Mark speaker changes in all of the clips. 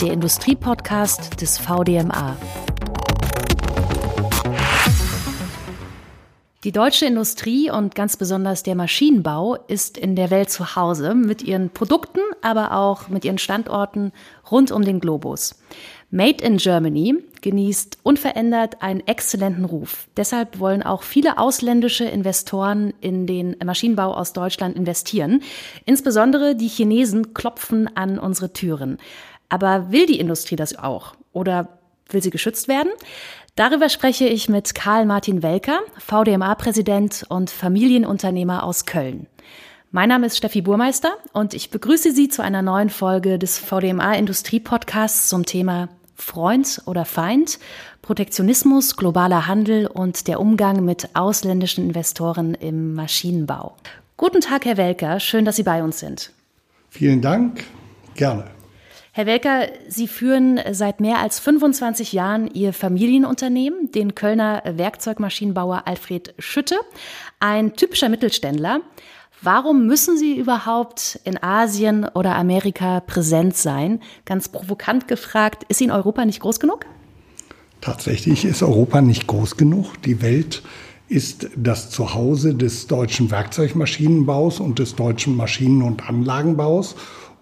Speaker 1: der Industriepodcast des VDMA. Die deutsche Industrie und ganz besonders der Maschinenbau ist in der Welt zu Hause mit ihren Produkten, aber auch mit ihren Standorten rund um den Globus. Made in Germany genießt unverändert einen exzellenten Ruf. Deshalb wollen auch viele ausländische Investoren in den Maschinenbau aus Deutschland investieren. Insbesondere die Chinesen klopfen an unsere Türen. Aber will die Industrie das auch? Oder will sie geschützt werden? Darüber spreche ich mit Karl Martin Welker, VDMA-Präsident und Familienunternehmer aus Köln. Mein Name ist Steffi Burmeister und ich begrüße Sie zu einer neuen Folge des VDMA Industrie Podcasts zum Thema Freund oder Feind, Protektionismus, globaler Handel und der Umgang mit ausländischen Investoren im Maschinenbau. Guten Tag, Herr Welker. Schön, dass Sie bei uns sind.
Speaker 2: Vielen Dank. Gerne.
Speaker 1: Herr Welker, Sie führen seit mehr als 25 Jahren Ihr Familienunternehmen, den Kölner Werkzeugmaschinenbauer Alfred Schütte, ein typischer Mittelständler. Warum müssen Sie überhaupt in Asien oder Amerika präsent sein? Ganz provokant gefragt, ist Ihnen Europa nicht groß genug?
Speaker 2: Tatsächlich ist Europa nicht groß genug. Die Welt ist das Zuhause des deutschen Werkzeugmaschinenbaus und des deutschen Maschinen- und Anlagenbaus.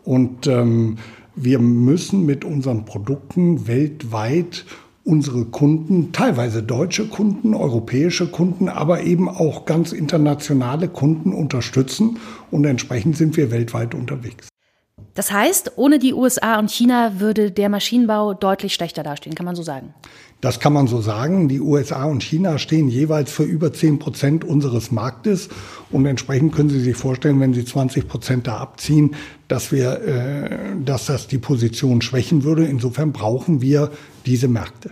Speaker 2: Und ähm, wir müssen mit unseren Produkten weltweit unsere Kunden, teilweise deutsche Kunden, europäische Kunden, aber eben auch ganz internationale Kunden unterstützen. Und entsprechend sind wir weltweit unterwegs.
Speaker 1: Das heißt, ohne die USA und China würde der Maschinenbau deutlich schlechter dastehen, kann man so sagen.
Speaker 2: Das kann man so sagen. Die USA und China stehen jeweils für über 10 Prozent unseres Marktes. Und entsprechend können Sie sich vorstellen, wenn Sie 20 Prozent da abziehen, dass wir, äh, dass das die Position schwächen würde. Insofern brauchen wir diese Märkte.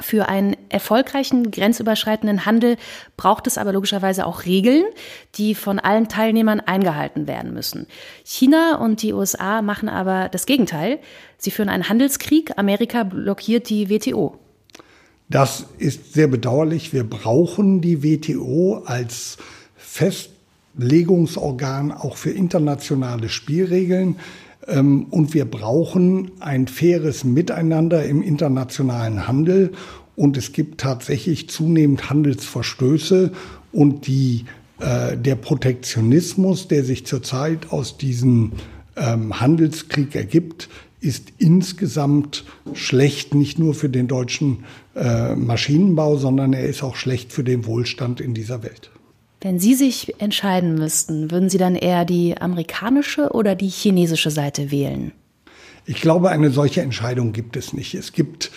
Speaker 1: Für einen erfolgreichen grenzüberschreitenden Handel braucht es aber logischerweise auch Regeln, die von allen Teilnehmern eingehalten werden müssen. China und die USA machen aber das Gegenteil. Sie führen einen Handelskrieg. Amerika blockiert die WTO.
Speaker 2: Das ist sehr bedauerlich. Wir brauchen die WTO als Festlegungsorgan auch für internationale Spielregeln. Ähm, und wir brauchen ein faires Miteinander im internationalen Handel. Und es gibt tatsächlich zunehmend Handelsverstöße und die, äh, der Protektionismus, der sich zurzeit aus diesem ähm, Handelskrieg ergibt, ist insgesamt schlecht, nicht nur für den deutschen äh, Maschinenbau, sondern er ist auch schlecht für den Wohlstand in dieser Welt.
Speaker 1: Wenn Sie sich entscheiden müssten, würden Sie dann eher die amerikanische oder die chinesische Seite wählen?
Speaker 2: Ich glaube, eine solche Entscheidung gibt es nicht. Es gibt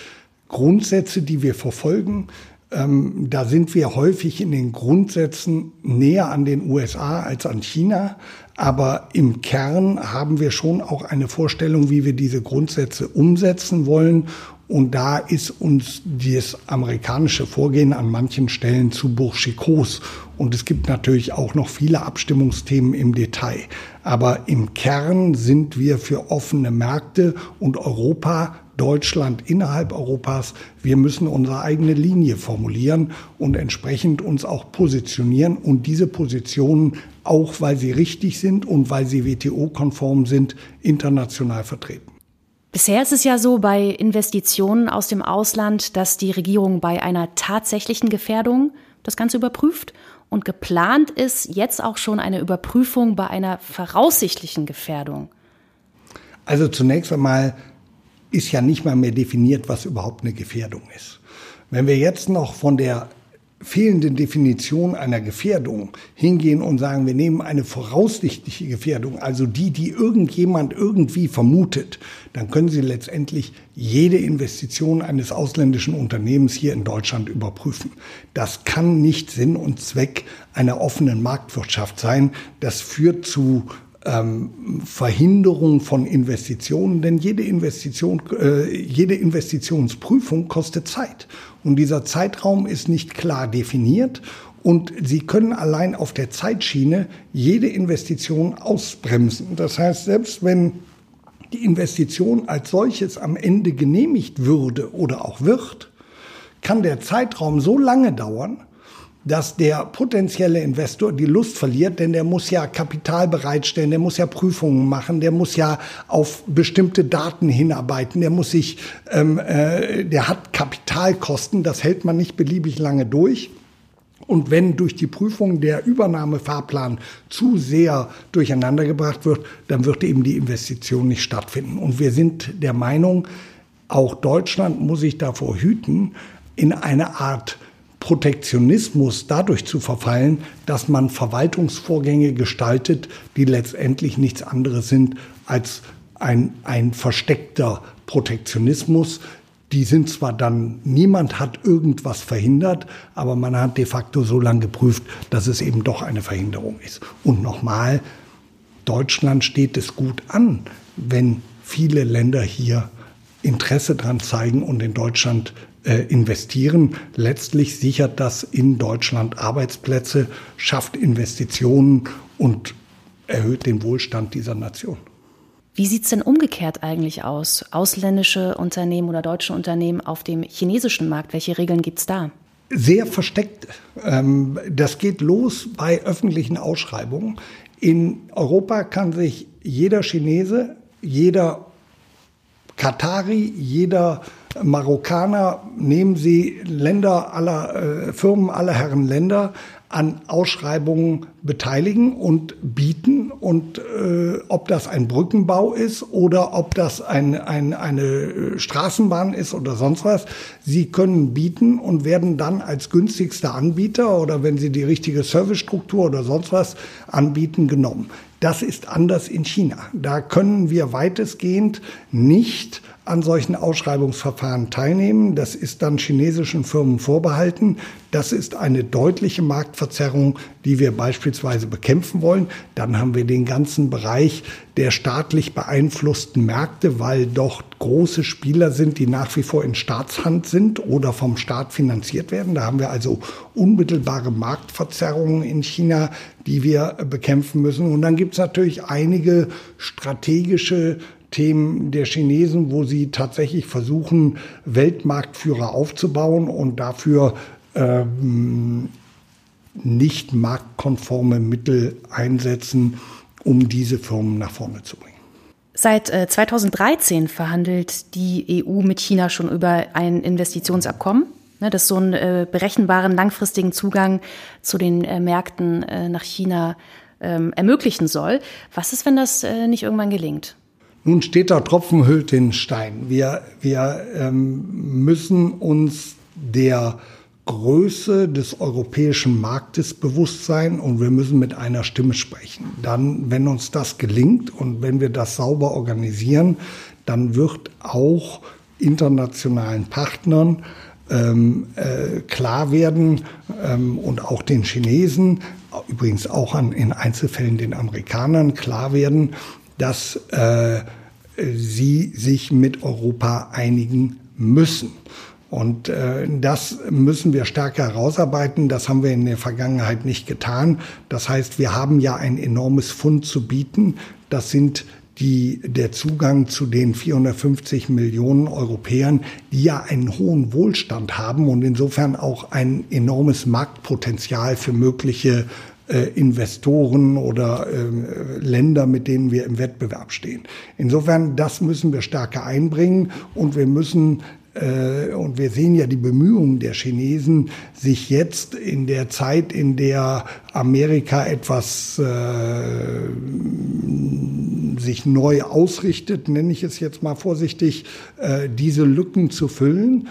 Speaker 2: Grundsätze, die wir verfolgen. Ähm, da sind wir häufig in den Grundsätzen näher an den USA als an China. Aber im Kern haben wir schon auch eine Vorstellung, wie wir diese Grundsätze umsetzen wollen. Und da ist uns das amerikanische Vorgehen an manchen Stellen zu burschikos. Und es gibt natürlich auch noch viele Abstimmungsthemen im Detail. Aber im Kern sind wir für offene Märkte und Europa Deutschland innerhalb Europas. Wir müssen unsere eigene Linie formulieren und entsprechend uns auch positionieren und diese Positionen, auch weil sie richtig sind und weil sie WTO-konform sind, international vertreten.
Speaker 1: Bisher ist es ja so bei Investitionen aus dem Ausland, dass die Regierung bei einer tatsächlichen Gefährdung das Ganze überprüft und geplant ist jetzt auch schon eine Überprüfung bei einer voraussichtlichen Gefährdung.
Speaker 2: Also zunächst einmal ist ja nicht mal mehr definiert, was überhaupt eine Gefährdung ist. Wenn wir jetzt noch von der fehlenden Definition einer Gefährdung hingehen und sagen, wir nehmen eine voraussichtliche Gefährdung, also die, die irgendjemand irgendwie vermutet, dann können Sie letztendlich jede Investition eines ausländischen Unternehmens hier in Deutschland überprüfen. Das kann nicht Sinn und Zweck einer offenen Marktwirtschaft sein. Das führt zu ähm, Verhinderung von Investitionen, denn jede Investition, äh, jede Investitionsprüfung kostet Zeit. Und dieser Zeitraum ist nicht klar definiert. Und Sie können allein auf der Zeitschiene jede Investition ausbremsen. Das heißt, selbst wenn die Investition als solches am Ende genehmigt würde oder auch wird, kann der Zeitraum so lange dauern, dass der potenzielle Investor die Lust verliert, denn der muss ja Kapital bereitstellen, der muss ja Prüfungen machen, der muss ja auf bestimmte Daten hinarbeiten, der muss sich, ähm, äh, der hat Kapitalkosten, das hält man nicht beliebig lange durch. Und wenn durch die Prüfung der Übernahmefahrplan zu sehr durcheinandergebracht wird, dann wird eben die Investition nicht stattfinden. Und wir sind der Meinung, auch Deutschland muss sich davor hüten, in eine Art Protektionismus dadurch zu verfallen, dass man Verwaltungsvorgänge gestaltet, die letztendlich nichts anderes sind als ein, ein versteckter Protektionismus, die sind zwar dann, niemand hat irgendwas verhindert, aber man hat de facto so lange geprüft, dass es eben doch eine Verhinderung ist. Und nochmal, Deutschland steht es gut an, wenn viele Länder hier Interesse dran zeigen und in Deutschland äh, investieren. Letztlich sichert das in Deutschland Arbeitsplätze, schafft Investitionen und erhöht den Wohlstand dieser Nation.
Speaker 1: Wie sieht es denn umgekehrt eigentlich aus? Ausländische Unternehmen oder deutsche Unternehmen auf dem chinesischen Markt, welche Regeln gibt es da?
Speaker 2: Sehr versteckt. Ähm, das geht los bei öffentlichen Ausschreibungen. In Europa kann sich jeder Chinese, jeder Katari, jeder Marokkaner, nehmen Sie Länder aller äh, Firmen aller Herren Länder, an Ausschreibungen beteiligen und bieten. Und äh, ob das ein Brückenbau ist oder ob das ein, ein, eine Straßenbahn ist oder sonst was, sie können bieten und werden dann als günstigster Anbieter oder wenn sie die richtige Servicestruktur oder sonst was anbieten, genommen. Das ist anders in China. Da können wir weitestgehend nicht an solchen Ausschreibungsverfahren teilnehmen. Das ist dann chinesischen Firmen vorbehalten. Das ist eine deutliche Marktverzerrung, die wir beispielsweise bekämpfen wollen. Dann haben wir den ganzen Bereich der staatlich beeinflussten Märkte, weil dort große Spieler sind, die nach wie vor in Staatshand sind oder vom Staat finanziert werden. Da haben wir also unmittelbare Marktverzerrungen in China, die wir bekämpfen müssen. Und dann gibt es natürlich einige strategische Themen der Chinesen, wo sie tatsächlich versuchen, Weltmarktführer aufzubauen und dafür ähm, nicht marktkonforme Mittel einsetzen, um diese Firmen nach vorne zu bringen.
Speaker 1: Seit 2013 äh, verhandelt die EU mit China schon über ein Investitionsabkommen, ne, das so einen äh, berechenbaren langfristigen Zugang zu den äh, Märkten nach China ähm, ermöglichen soll. Was ist, wenn das nicht irgendwann gelingt?
Speaker 2: Nun steht da Tropfen hüllt den Stein. Wir, wir ähm, müssen uns der Größe des europäischen Marktes bewusst sein und wir müssen mit einer Stimme sprechen. Dann, wenn uns das gelingt und wenn wir das sauber organisieren, dann wird auch internationalen Partnern ähm, äh, klar werden ähm, und auch den Chinesen, übrigens auch an, in Einzelfällen den Amerikanern klar werden, dass äh, sie sich mit Europa einigen müssen. Und äh, das müssen wir stärker herausarbeiten. Das haben wir in der Vergangenheit nicht getan. Das heißt, wir haben ja ein enormes Fund zu bieten. Das sind die, der Zugang zu den 450 Millionen Europäern, die ja einen hohen Wohlstand haben und insofern auch ein enormes Marktpotenzial für mögliche Investoren oder äh, Länder, mit denen wir im Wettbewerb stehen. Insofern, das müssen wir stärker einbringen und wir müssen äh, und wir sehen ja die Bemühungen der Chinesen, sich jetzt in der Zeit, in der Amerika etwas äh, sich neu ausrichtet, nenne ich es jetzt mal vorsichtig, äh, diese Lücken zu füllen.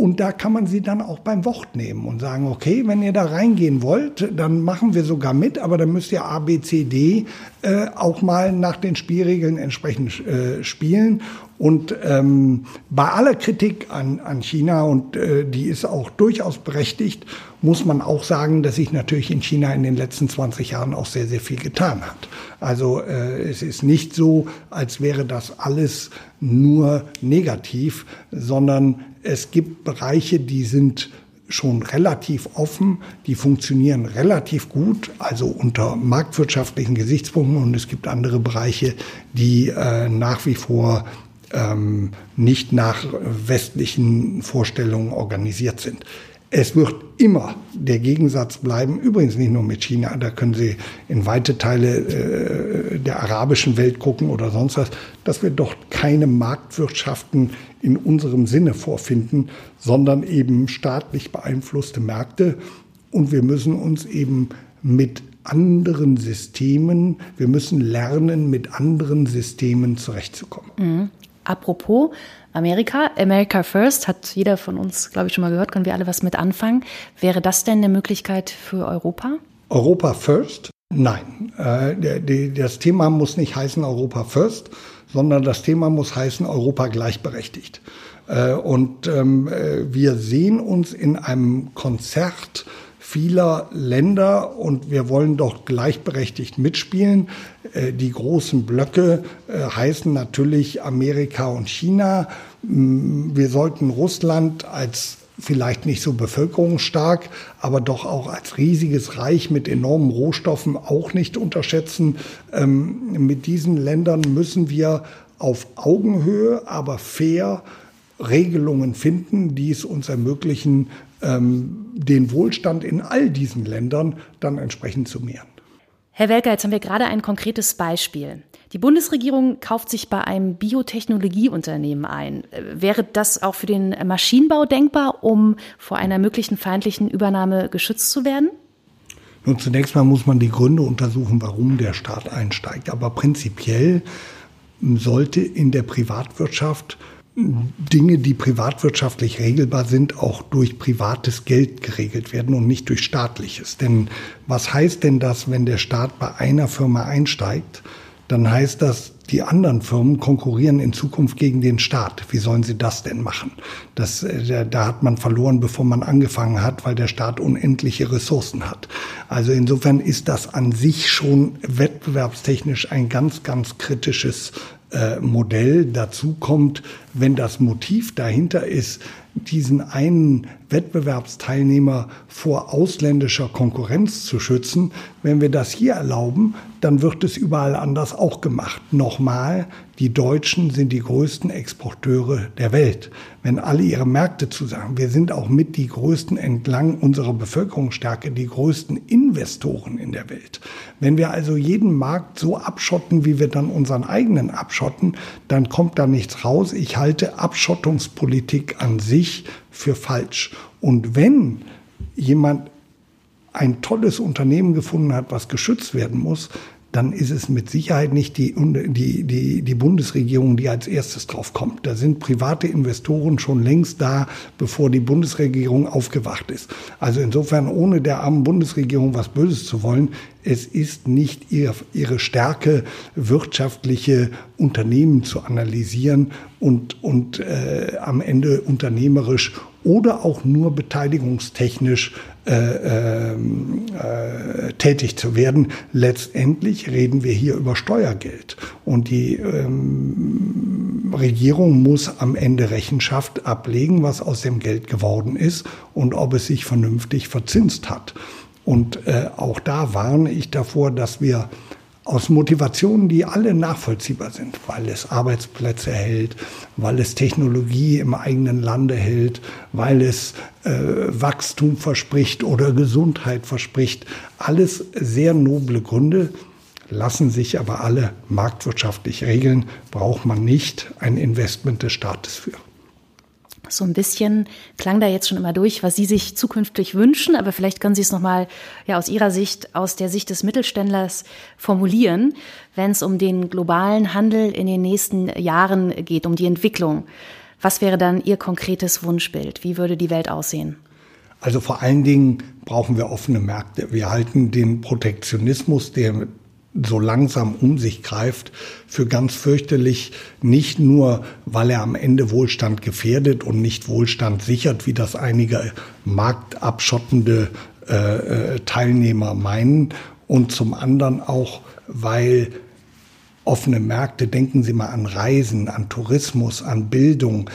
Speaker 2: Und da kann man sie dann auch beim Wort nehmen und sagen, okay, wenn ihr da reingehen wollt, dann machen wir sogar mit, aber dann müsst ihr A, B, C, D äh, auch mal nach den Spielregeln entsprechend äh, spielen. Und ähm, bei aller Kritik an, an China, und äh, die ist auch durchaus berechtigt, muss man auch sagen, dass sich natürlich in China in den letzten 20 Jahren auch sehr, sehr viel getan hat. Also äh, es ist nicht so, als wäre das alles nur negativ, sondern es gibt Bereiche, die sind schon relativ offen, die funktionieren relativ gut, also unter marktwirtschaftlichen Gesichtspunkten und es gibt andere Bereiche, die äh, nach wie vor ähm, nicht nach westlichen Vorstellungen organisiert sind. Es wird immer der Gegensatz bleiben, übrigens nicht nur mit China, da können Sie in weite Teile äh, der arabischen Welt gucken oder sonst was, dass wir dort keine Marktwirtschaften in unserem Sinne vorfinden, sondern eben staatlich beeinflusste Märkte. Und wir müssen uns eben mit anderen Systemen, wir müssen lernen, mit anderen Systemen zurechtzukommen.
Speaker 1: Mhm. Apropos Amerika, America First, hat jeder von uns, glaube ich, schon mal gehört, können wir alle was mit anfangen. Wäre das denn eine Möglichkeit für Europa?
Speaker 2: Europa First? Nein. Äh, das Thema muss nicht heißen Europa First, sondern das Thema muss heißen Europa gleichberechtigt. Äh, und ähm, äh, wir sehen uns in einem Konzert vieler Länder und wir wollen doch gleichberechtigt mitspielen. Äh, die großen Blöcke äh, heißen natürlich Amerika und China. Mm, wir sollten Russland als vielleicht nicht so bevölkerungsstark, aber doch auch als riesiges Reich mit enormen Rohstoffen auch nicht unterschätzen. Ähm, mit diesen Ländern müssen wir auf Augenhöhe, aber fair Regelungen finden, die es uns ermöglichen, ähm, den Wohlstand in all diesen Ländern dann entsprechend zu mehren.
Speaker 1: Herr Welker, jetzt haben wir gerade ein konkretes Beispiel. Die Bundesregierung kauft sich bei einem Biotechnologieunternehmen ein. Wäre das auch für den Maschinenbau denkbar, um vor einer möglichen feindlichen Übernahme geschützt zu werden?
Speaker 2: Nun, zunächst mal muss man die Gründe untersuchen, warum der Staat einsteigt. Aber prinzipiell sollte in der Privatwirtschaft Dinge, die privatwirtschaftlich regelbar sind, auch durch privates Geld geregelt werden und nicht durch staatliches. Denn was heißt denn das, wenn der Staat bei einer Firma einsteigt? Dann heißt das, die anderen Firmen konkurrieren in Zukunft gegen den Staat. Wie sollen sie das denn machen? Das, äh, da hat man verloren, bevor man angefangen hat, weil der Staat unendliche Ressourcen hat. Also insofern ist das an sich schon wettbewerbstechnisch ein ganz, ganz kritisches äh, Modell. Dazu kommt, wenn das Motiv dahinter ist, diesen einen Wettbewerbsteilnehmer vor ausländischer Konkurrenz zu schützen. Wenn wir das hier erlauben, dann wird es überall anders auch gemacht. Nochmal, die Deutschen sind die größten Exporteure der Welt. Wenn alle ihre Märkte zusammen, wir sind auch mit die größten entlang unserer Bevölkerungsstärke, die größten Investoren in der Welt. Wenn wir also jeden Markt so abschotten, wie wir dann unseren eigenen abschotten, dann kommt da nichts raus. Ich halte Abschottungspolitik an sich für falsch. Und wenn jemand ein tolles Unternehmen gefunden hat, was geschützt werden muss, dann ist es mit Sicherheit nicht die, die, die, die Bundesregierung, die als erstes drauf kommt. Da sind private Investoren schon längst da, bevor die Bundesregierung aufgewacht ist. Also insofern, ohne der armen Bundesregierung was Böses zu wollen, es ist nicht ihr, ihre Stärke, wirtschaftliche Unternehmen zu analysieren und, und äh, am Ende unternehmerisch oder auch nur beteiligungstechnisch äh, ähm, äh, tätig zu werden. Letztendlich reden wir hier über Steuergeld. Und die ähm, Regierung muss am Ende Rechenschaft ablegen, was aus dem Geld geworden ist und ob es sich vernünftig verzinst hat. Und äh, auch da warne ich davor, dass wir aus Motivationen, die alle nachvollziehbar sind, weil es Arbeitsplätze hält, weil es Technologie im eigenen Lande hält, weil es äh, Wachstum verspricht oder Gesundheit verspricht. Alles sehr noble Gründe, lassen sich aber alle marktwirtschaftlich regeln, braucht man nicht ein Investment des Staates für.
Speaker 1: So ein bisschen klang da jetzt schon immer durch, was Sie sich zukünftig wünschen, aber vielleicht können Sie es nochmal ja, aus Ihrer Sicht, aus der Sicht des Mittelständlers formulieren, wenn es um den globalen Handel in den nächsten Jahren geht, um die Entwicklung. Was wäre dann Ihr konkretes Wunschbild? Wie würde die Welt aussehen?
Speaker 2: Also vor allen Dingen brauchen wir offene Märkte. Wir halten den Protektionismus, der so langsam um sich greift, für ganz fürchterlich, nicht nur, weil er am Ende Wohlstand gefährdet und nicht Wohlstand sichert, wie das einige marktabschottende äh, äh, Teilnehmer meinen, und zum anderen auch, weil offene Märkte, denken Sie mal an Reisen, an Tourismus, an Bildung,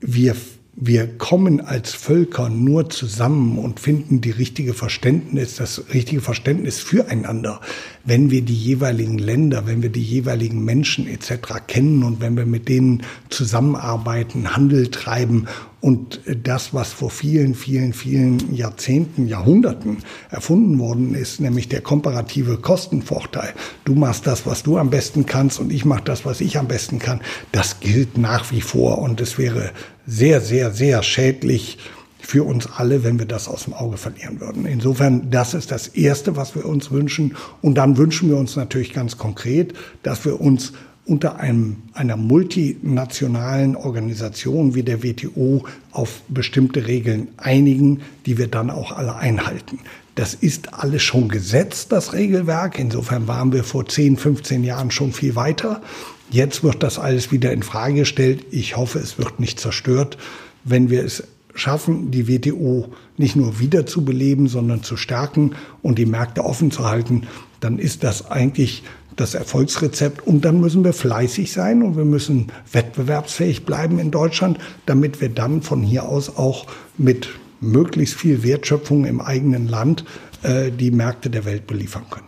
Speaker 2: wir wir kommen als Völker nur zusammen und finden die richtige Verständnis, das richtige Verständnis füreinander, wenn wir die jeweiligen Länder, wenn wir die jeweiligen Menschen etc. kennen und wenn wir mit denen zusammenarbeiten, Handel treiben Und das, was vor vielen, vielen, vielen Jahrzehnten, Jahrhunderten erfunden worden ist, nämlich der komparative Kostenvorteil. Du machst das, was du am besten kannst und ich mache das, was ich am besten kann. Das gilt nach wie vor und es wäre sehr, sehr, sehr schädlich, für uns alle, wenn wir das aus dem Auge verlieren würden. Insofern, das ist das Erste, was wir uns wünschen. Und dann wünschen wir uns natürlich ganz konkret, dass wir uns unter einem, einer multinationalen Organisation wie der WTO auf bestimmte Regeln einigen, die wir dann auch alle einhalten. Das ist alles schon gesetzt, das Regelwerk. Insofern waren wir vor 10, 15 Jahren schon viel weiter. Jetzt wird das alles wieder in Frage gestellt. Ich hoffe, es wird nicht zerstört, wenn wir es schaffen, die WTO nicht nur wiederzubeleben, sondern zu stärken und die Märkte offen zu halten, dann ist das eigentlich das Erfolgsrezept. Und dann müssen wir fleißig sein und wir müssen wettbewerbsfähig bleiben in Deutschland, damit wir dann von hier aus auch mit möglichst viel Wertschöpfung im eigenen Land äh, die Märkte der Welt beliefern können.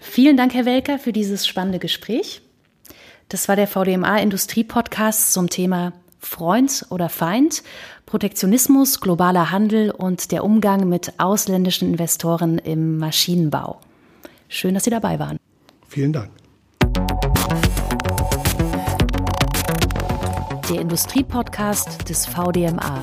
Speaker 1: Vielen Dank, Herr Welker, für dieses spannende Gespräch. Das war der VDMA Industrie Podcast zum Thema Freund oder Feind, Protektionismus, globaler Handel und der Umgang mit ausländischen Investoren im Maschinenbau. Schön, dass Sie dabei waren.
Speaker 2: Vielen Dank.
Speaker 1: Der Industriepodcast des VDMA.